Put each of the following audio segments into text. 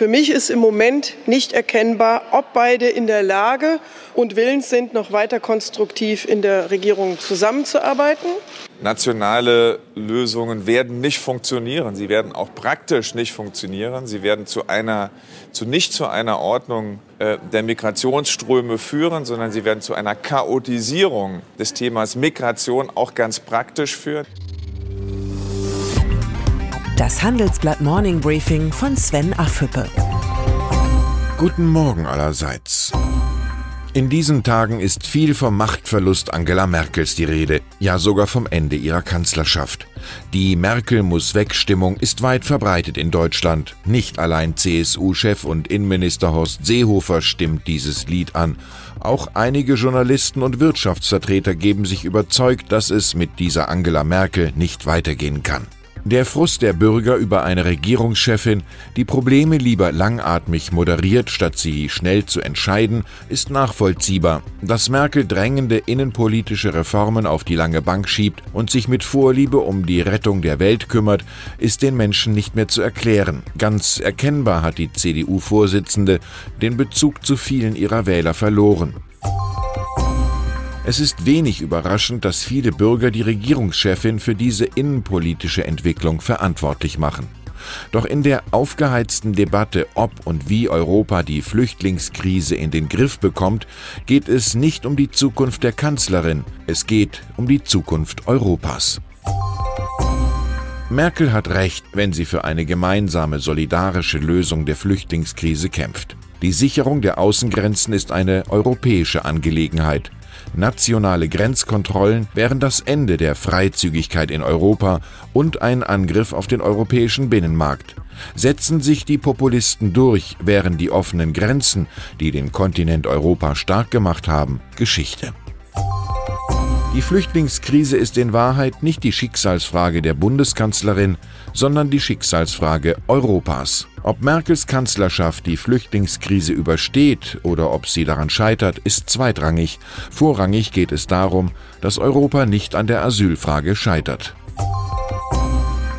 Für mich ist im Moment nicht erkennbar, ob beide in der Lage und willens sind, noch weiter konstruktiv in der Regierung zusammenzuarbeiten. Nationale Lösungen werden nicht funktionieren. Sie werden auch praktisch nicht funktionieren. Sie werden zu einer, zu nicht zu einer Ordnung äh, der Migrationsströme führen, sondern sie werden zu einer Chaotisierung des Themas Migration auch ganz praktisch führen. Das Handelsblatt Morning Briefing von Sven Affüppe. Guten Morgen allerseits. In diesen Tagen ist viel vom Machtverlust Angela Merkels die Rede, ja sogar vom Ende ihrer Kanzlerschaft. Die Merkel muss Wegstimmung ist weit verbreitet in Deutschland. Nicht allein CSU-Chef und Innenminister Horst Seehofer stimmt dieses Lied an. Auch einige Journalisten und Wirtschaftsvertreter geben sich überzeugt, dass es mit dieser Angela Merkel nicht weitergehen kann. Der Frust der Bürger über eine Regierungschefin, die Probleme lieber langatmig moderiert, statt sie schnell zu entscheiden, ist nachvollziehbar. Dass Merkel drängende innenpolitische Reformen auf die lange Bank schiebt und sich mit Vorliebe um die Rettung der Welt kümmert, ist den Menschen nicht mehr zu erklären. Ganz erkennbar hat die CDU-Vorsitzende den Bezug zu vielen ihrer Wähler verloren. Es ist wenig überraschend, dass viele Bürger die Regierungschefin für diese innenpolitische Entwicklung verantwortlich machen. Doch in der aufgeheizten Debatte, ob und wie Europa die Flüchtlingskrise in den Griff bekommt, geht es nicht um die Zukunft der Kanzlerin, es geht um die Zukunft Europas. Merkel hat recht, wenn sie für eine gemeinsame solidarische Lösung der Flüchtlingskrise kämpft. Die Sicherung der Außengrenzen ist eine europäische Angelegenheit. Nationale Grenzkontrollen wären das Ende der Freizügigkeit in Europa und ein Angriff auf den europäischen Binnenmarkt. Setzen sich die Populisten durch, wären die offenen Grenzen, die den Kontinent Europa stark gemacht haben, Geschichte. Die Flüchtlingskrise ist in Wahrheit nicht die Schicksalsfrage der Bundeskanzlerin, sondern die Schicksalsfrage Europas. Ob Merkels Kanzlerschaft die Flüchtlingskrise übersteht oder ob sie daran scheitert, ist zweitrangig. Vorrangig geht es darum, dass Europa nicht an der Asylfrage scheitert.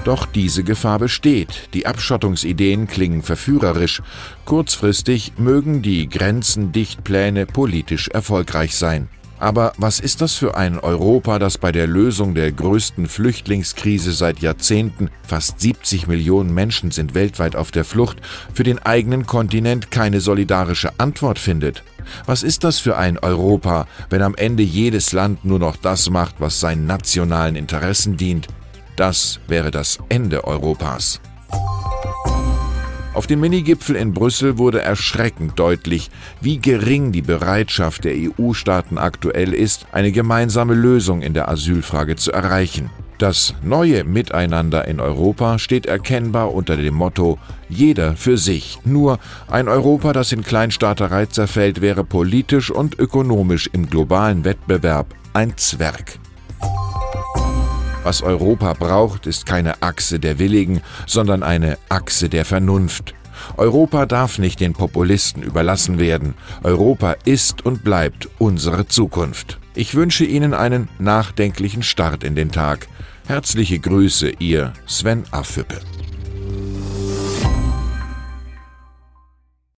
Doch diese Gefahr besteht. Die Abschottungsideen klingen verführerisch. Kurzfristig mögen die Grenzendichtpläne politisch erfolgreich sein. Aber was ist das für ein Europa, das bei der Lösung der größten Flüchtlingskrise seit Jahrzehnten, fast 70 Millionen Menschen sind weltweit auf der Flucht, für den eigenen Kontinent keine solidarische Antwort findet? Was ist das für ein Europa, wenn am Ende jedes Land nur noch das macht, was seinen nationalen Interessen dient? Das wäre das Ende Europas. Auf dem Minigipfel in Brüssel wurde erschreckend deutlich, wie gering die Bereitschaft der EU-Staaten aktuell ist, eine gemeinsame Lösung in der Asylfrage zu erreichen. Das neue Miteinander in Europa steht erkennbar unter dem Motto Jeder für sich. Nur ein Europa, das in Kleinstaaterei zerfällt, wäre politisch und ökonomisch im globalen Wettbewerb ein Zwerg. Was Europa braucht, ist keine Achse der Willigen, sondern eine Achse der Vernunft. Europa darf nicht den Populisten überlassen werden. Europa ist und bleibt unsere Zukunft. Ich wünsche Ihnen einen nachdenklichen Start in den Tag. Herzliche Grüße, Ihr Sven Affüppe.